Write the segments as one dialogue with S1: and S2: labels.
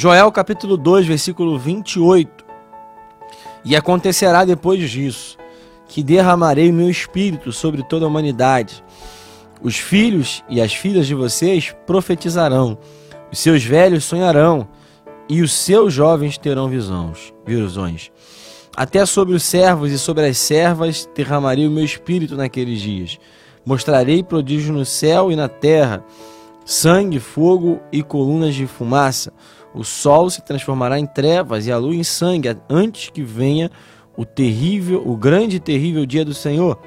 S1: Joel capítulo 2, versículo 28. E acontecerá depois disso que derramarei o meu espírito sobre toda a humanidade. Os filhos e as filhas de vocês profetizarão, os seus velhos sonharão, e os seus jovens terão visões, visões. Até sobre os servos e sobre as servas derramarei o meu espírito naqueles dias. Mostrarei prodígio no céu e na terra, sangue, fogo e colunas de fumaça. O sol se transformará em trevas e a lua em sangue, antes que venha o terrível, o grande e terrível dia do Senhor.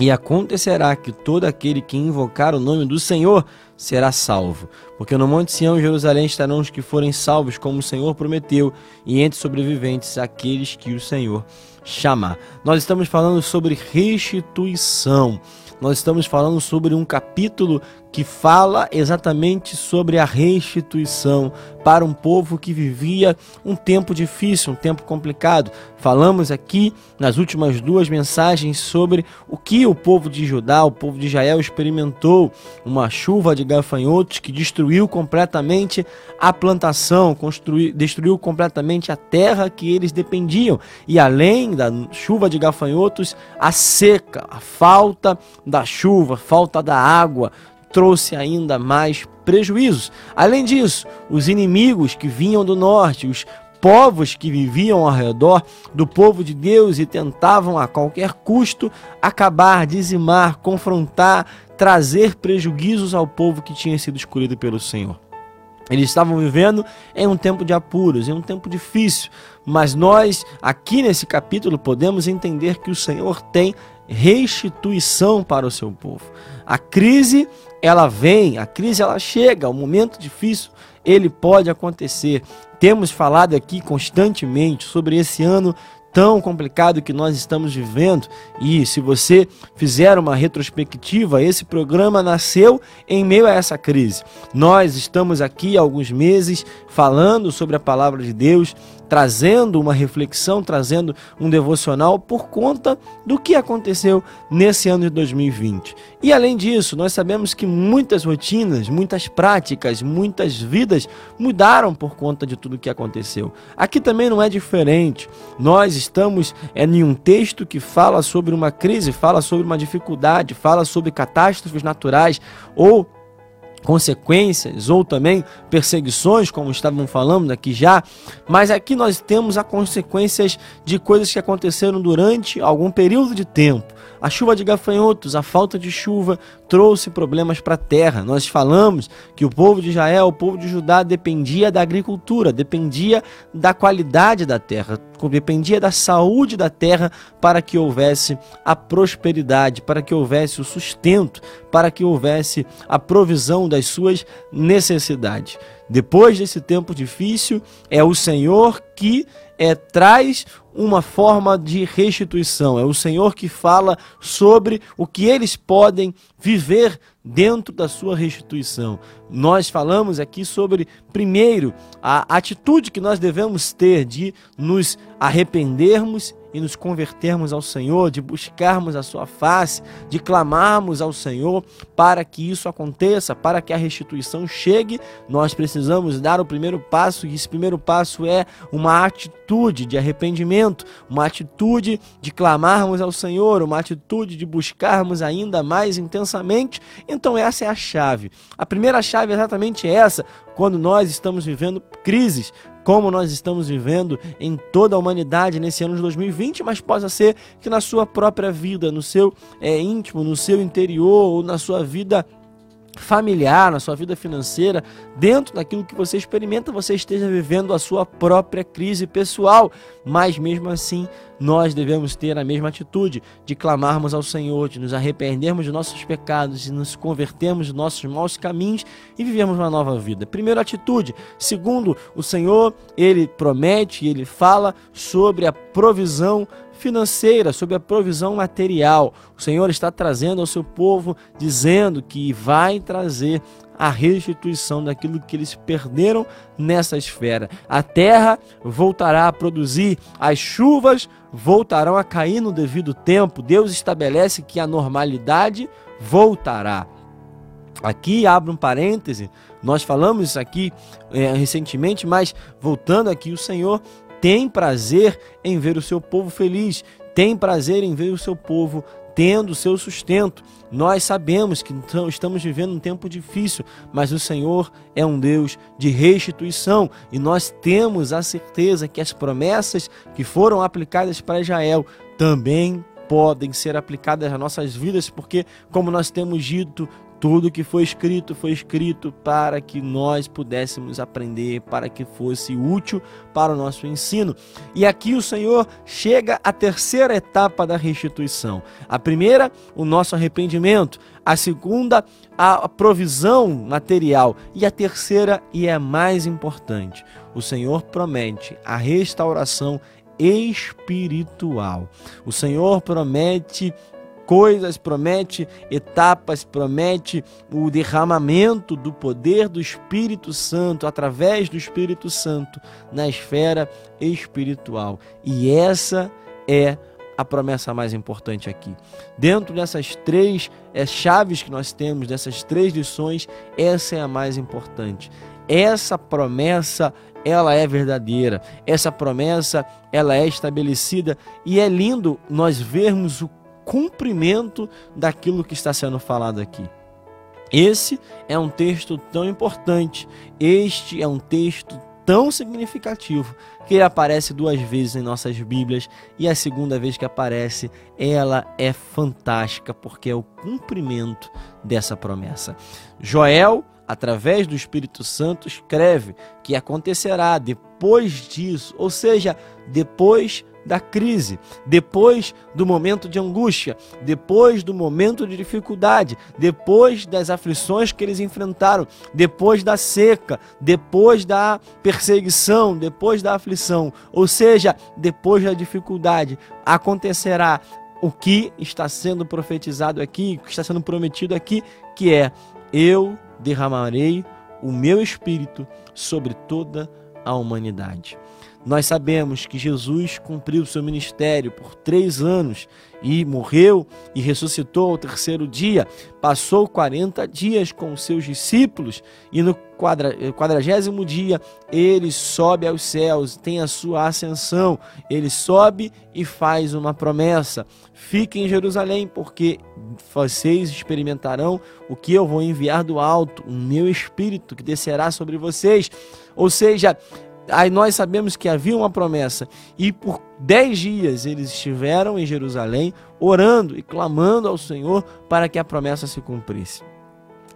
S1: E acontecerá que todo aquele que invocar o nome do Senhor será salvo. Porque no Monte Sião e Jerusalém estarão os que forem salvos, como o Senhor prometeu, e entre sobreviventes aqueles que o Senhor chamar. Nós estamos falando sobre restituição. Nós estamos falando sobre um capítulo que fala exatamente sobre a restituição para um povo que vivia um tempo difícil, um tempo complicado. Falamos aqui nas últimas duas mensagens sobre o que o povo de Judá, o povo de Israel experimentou, uma chuva de gafanhotos que destruiu completamente a plantação, destruiu completamente a terra que eles dependiam. E além da chuva de gafanhotos, a seca, a falta da chuva, falta da água, trouxe ainda mais prejuízos. Além disso, os inimigos que vinham do norte, os povos que viviam ao redor do povo de Deus e tentavam a qualquer custo acabar, dizimar, confrontar, trazer prejuízos ao povo que tinha sido escolhido pelo Senhor. Eles estavam vivendo em um tempo de apuros, em um tempo difícil, mas nós, aqui nesse capítulo, podemos entender que o Senhor tem restituição para o seu povo. A crise, ela vem, a crise ela chega, o momento difícil, ele pode acontecer. Temos falado aqui constantemente sobre esse ano tão complicado que nós estamos vivendo. E se você fizer uma retrospectiva, esse programa nasceu em meio a essa crise. Nós estamos aqui há alguns meses falando sobre a palavra de Deus, trazendo uma reflexão, trazendo um devocional por conta do que aconteceu nesse ano de 2020. E além disso, nós sabemos que muitas rotinas, muitas práticas, muitas vidas mudaram por conta de tudo que aconteceu. Aqui também não é diferente. Nós estamos é, em um texto que fala sobre uma crise, fala sobre uma dificuldade, fala sobre catástrofes naturais ou consequências ou também perseguições, como estavam falando aqui já, mas aqui nós temos as consequências de coisas que aconteceram durante algum período de tempo. A chuva de gafanhotos, a falta de chuva trouxe problemas para a terra. Nós falamos que o povo de Israel, o povo de Judá dependia da agricultura, dependia da qualidade da terra, dependia da saúde da terra para que houvesse a prosperidade, para que houvesse o sustento, para que houvesse a provisão das suas necessidades. Depois desse tempo difícil, é o Senhor que é, traz uma forma de restituição. É o Senhor que fala sobre o que eles podem viver dentro da sua restituição. Nós falamos aqui sobre, primeiro, a atitude que nós devemos ter de nos arrependermos e nos convertermos ao Senhor, de buscarmos a sua face, de clamarmos ao Senhor para que isso aconteça, para que a restituição chegue, nós precisamos dar o primeiro passo, e esse primeiro passo é uma atitude de arrependimento, uma atitude de clamarmos ao Senhor, uma atitude de buscarmos ainda mais intensamente. Então essa é a chave. A primeira chave é exatamente essa, quando nós estamos vivendo crises, como nós estamos vivendo em toda a humanidade nesse ano de 2020, mas possa ser que na sua própria vida, no seu é, íntimo, no seu interior ou na sua vida familiar, na sua vida financeira, dentro daquilo que você experimenta, você esteja vivendo a sua própria crise pessoal, mas mesmo assim nós devemos ter a mesma atitude de clamarmos ao Senhor, de nos arrependermos de nossos pecados, de nos convertermos de nossos maus caminhos e vivermos uma nova vida. Primeira atitude. Segundo, o Senhor, ele promete, ele fala sobre a provisão financeira, sobre a provisão material. O Senhor está trazendo ao seu povo, dizendo que vai trazer a restituição daquilo que eles perderam nessa esfera. A terra voltará a produzir, as chuvas voltarão a cair no devido tempo. Deus estabelece que a normalidade voltará. Aqui abro um parêntese, nós falamos isso aqui é, recentemente, mas voltando aqui, o Senhor tem prazer em ver o seu povo feliz, tem prazer em ver o seu povo tendo o seu sustento. Nós sabemos que estamos vivendo um tempo difícil, mas o Senhor é um Deus de restituição e nós temos a certeza que as promessas que foram aplicadas para Israel também podem ser aplicadas às nossas vidas, porque, como nós temos dito, tudo que foi escrito foi escrito para que nós pudéssemos aprender, para que fosse útil para o nosso ensino. E aqui o Senhor chega à terceira etapa da restituição. A primeira, o nosso arrependimento. A segunda, a provisão material. E a terceira, e é mais importante, o Senhor promete a restauração espiritual. O Senhor promete coisas, promete etapas, promete o derramamento do poder do Espírito Santo através do Espírito Santo na esfera espiritual. E essa é a promessa mais importante aqui. Dentro dessas três é, chaves que nós temos, dessas três lições, essa é a mais importante. Essa promessa ela é verdadeira. Essa promessa, ela é estabelecida e é lindo nós vermos o cumprimento daquilo que está sendo falado aqui. Esse é um texto tão importante, este é um texto tão significativo que ele aparece duas vezes em nossas Bíblias e a segunda vez que aparece, ela é fantástica porque é o cumprimento dessa promessa. Joel, através do Espírito Santo, escreve que acontecerá depois disso, ou seja, depois da crise, depois do momento de angústia, depois do momento de dificuldade, depois das aflições que eles enfrentaram, depois da seca, depois da perseguição, depois da aflição, ou seja, depois da dificuldade, acontecerá o que está sendo profetizado aqui, o que está sendo prometido aqui, que é: eu derramarei o meu espírito sobre toda a humanidade. Nós sabemos que Jesus cumpriu seu ministério por três anos e morreu e ressuscitou ao terceiro dia. Passou 40 dias com seus discípulos e no quadragésimo dia ele sobe aos céus, tem a sua ascensão. Ele sobe e faz uma promessa: Fiquem em Jerusalém, porque vocês experimentarão o que eu vou enviar do alto, o meu espírito que descerá sobre vocês. Ou seja, Aí nós sabemos que havia uma promessa, e por dez dias eles estiveram em Jerusalém, orando e clamando ao Senhor para que a promessa se cumprisse.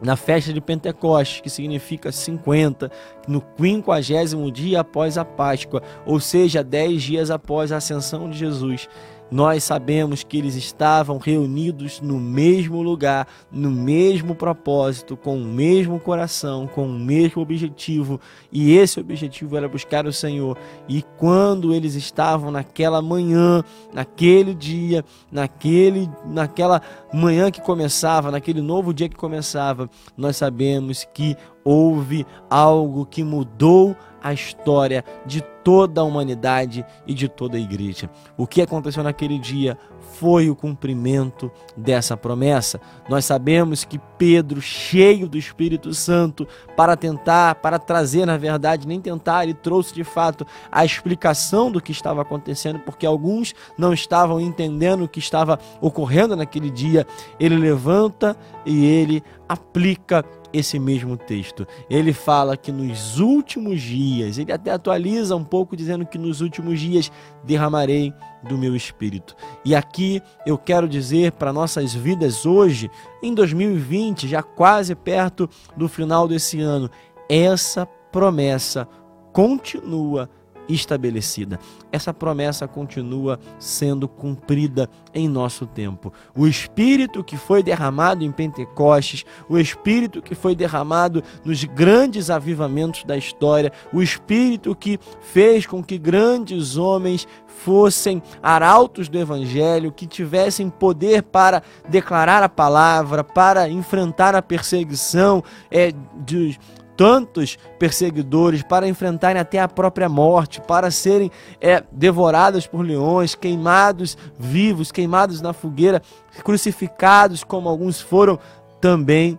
S1: Na festa de Pentecostes, que significa 50, no quinquagésimo dia após a Páscoa, ou seja, dez dias após a ascensão de Jesus, nós sabemos que eles estavam reunidos no mesmo lugar, no mesmo propósito, com o mesmo coração, com o mesmo objetivo, e esse objetivo era buscar o Senhor. E quando eles estavam naquela manhã, naquele dia, naquele, naquela manhã que começava, naquele novo dia que começava, nós sabemos que houve algo que mudou a história de toda a humanidade e de toda a igreja. O que aconteceu naquele dia foi o cumprimento dessa promessa. Nós sabemos que Pedro, cheio do Espírito Santo, para tentar, para trazer, na verdade, nem tentar, ele trouxe de fato a explicação do que estava acontecendo, porque alguns não estavam entendendo o que estava ocorrendo naquele dia. Ele levanta e ele aplica esse mesmo texto. Ele fala que nos últimos dias, ele até atualiza um pouco dizendo que nos últimos dias derramarei do meu espírito. E aqui eu quero dizer para nossas vidas hoje, em 2020, já quase perto do final desse ano, essa promessa continua estabelecida. Essa promessa continua sendo cumprida em nosso tempo. O Espírito que foi derramado em Pentecostes, o Espírito que foi derramado nos grandes avivamentos da história, o Espírito que fez com que grandes homens fossem arautos do Evangelho, que tivessem poder para declarar a palavra, para enfrentar a perseguição é, de, tantos perseguidores para enfrentarem até a própria morte, para serem é, devorados por leões, queimados vivos, queimados na fogueira, crucificados como alguns foram também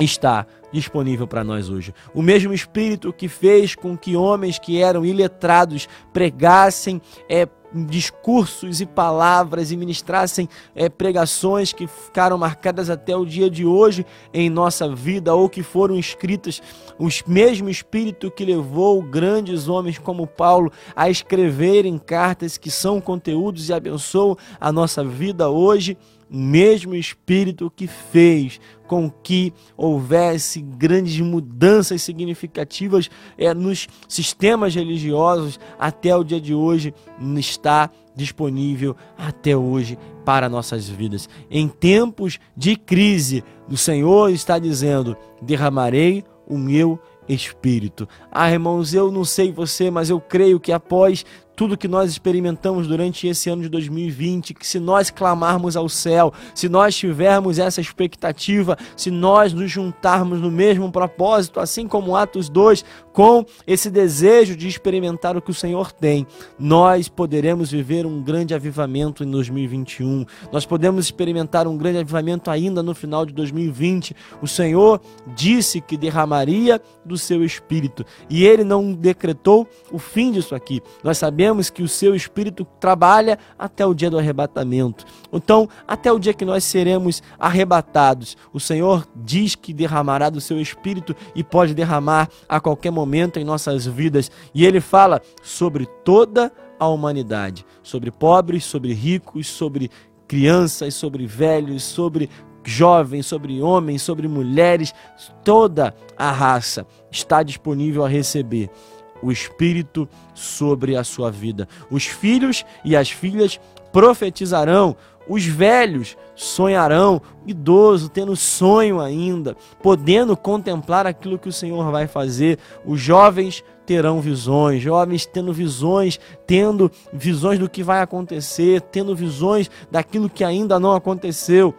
S1: está disponível para nós hoje. O mesmo Espírito que fez com que homens que eram iletrados pregassem é, discursos e palavras e ministrassem é, pregações que ficaram marcadas até o dia de hoje em nossa vida ou que foram escritas, o mesmo Espírito que levou grandes homens como Paulo a escreverem cartas que são conteúdos e abençoam a nossa vida hoje mesmo Espírito que fez com que houvesse grandes mudanças significativas é, nos sistemas religiosos até o dia de hoje está disponível até hoje para nossas vidas. Em tempos de crise, o Senhor está dizendo: derramarei o meu espírito. Ah, irmãos, eu não sei você, mas eu creio que após tudo que nós experimentamos durante esse ano de 2020, que se nós clamarmos ao céu, se nós tivermos essa expectativa, se nós nos juntarmos no mesmo propósito, assim como Atos 2, com esse desejo de experimentar o que o Senhor tem, nós poderemos viver um grande avivamento em 2021. Nós podemos experimentar um grande avivamento ainda no final de 2020. O Senhor disse que derramaria do seu espírito e ele não decretou o fim disso aqui. Nós sabemos sabemos que o seu espírito trabalha até o dia do arrebatamento. Então, até o dia que nós seremos arrebatados, o Senhor diz que derramará do seu espírito e pode derramar a qualquer momento em nossas vidas. E ele fala sobre toda a humanidade, sobre pobres, sobre ricos, sobre crianças, sobre velhos, sobre jovens, sobre homens, sobre mulheres, toda a raça está disponível a receber o Espírito sobre a sua vida. Os filhos e as filhas profetizarão, os velhos sonharão, o idoso tendo sonho ainda, podendo contemplar aquilo que o Senhor vai fazer, os jovens terão visões, jovens tendo visões, tendo visões do que vai acontecer, tendo visões daquilo que ainda não aconteceu.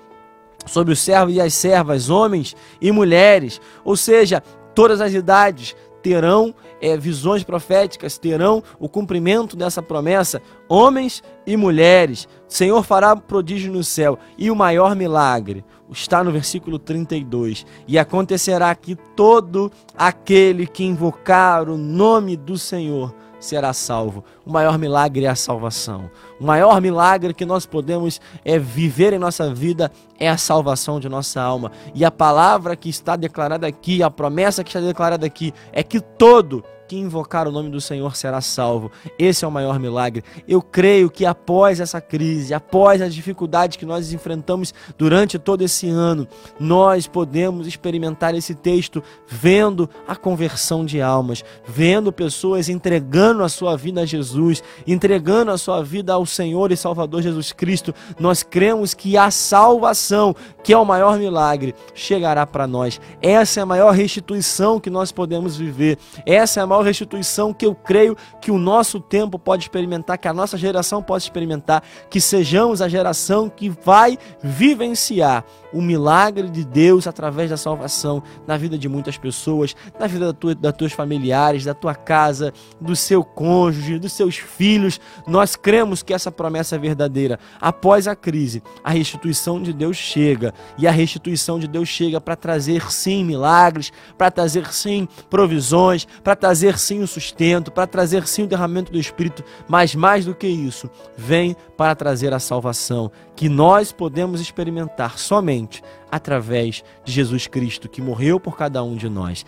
S1: Sobre os servos e as servas, homens e mulheres, ou seja, todas as idades terão é, visões proféticas, terão o cumprimento dessa promessa, homens e mulheres. O Senhor fará prodígio no céu. E o maior milagre está no versículo 32. E acontecerá que todo aquele que invocar o nome do Senhor será salvo. O maior milagre é a salvação. O maior milagre que nós podemos é viver em nossa vida é a salvação de nossa alma. E a palavra que está declarada aqui, a promessa que está declarada aqui, é que todo que invocar o nome do Senhor será salvo. Esse é o maior milagre. Eu creio que após essa crise, após as dificuldades que nós enfrentamos durante todo esse ano, nós podemos experimentar esse texto vendo a conversão de almas, vendo pessoas entregando a sua vida a Jesus, entregando a sua vida ao Senhor e Salvador Jesus Cristo. Nós cremos que a salvação, que é o maior milagre, chegará para nós. Essa é a maior restituição que nós podemos viver. Essa é a maior restituição que eu creio que o nosso tempo pode experimentar, que a nossa geração pode experimentar, que sejamos a geração que vai vivenciar o milagre de Deus através da salvação na vida de muitas pessoas, na vida da tua, das tuas familiares, da tua casa, do seu cônjuge, dos seus filhos. Nós cremos que essa promessa é verdadeira. Após a crise, a restituição de Deus chega e a restituição de Deus chega para trazer sim milagres, para trazer sim provisões, para trazer sim o sustento, para trazer sim o derramamento do Espírito, mas mais do que isso, vem para trazer a salvação que nós podemos experimentar somente através de Jesus Cristo, que morreu por cada um de nós.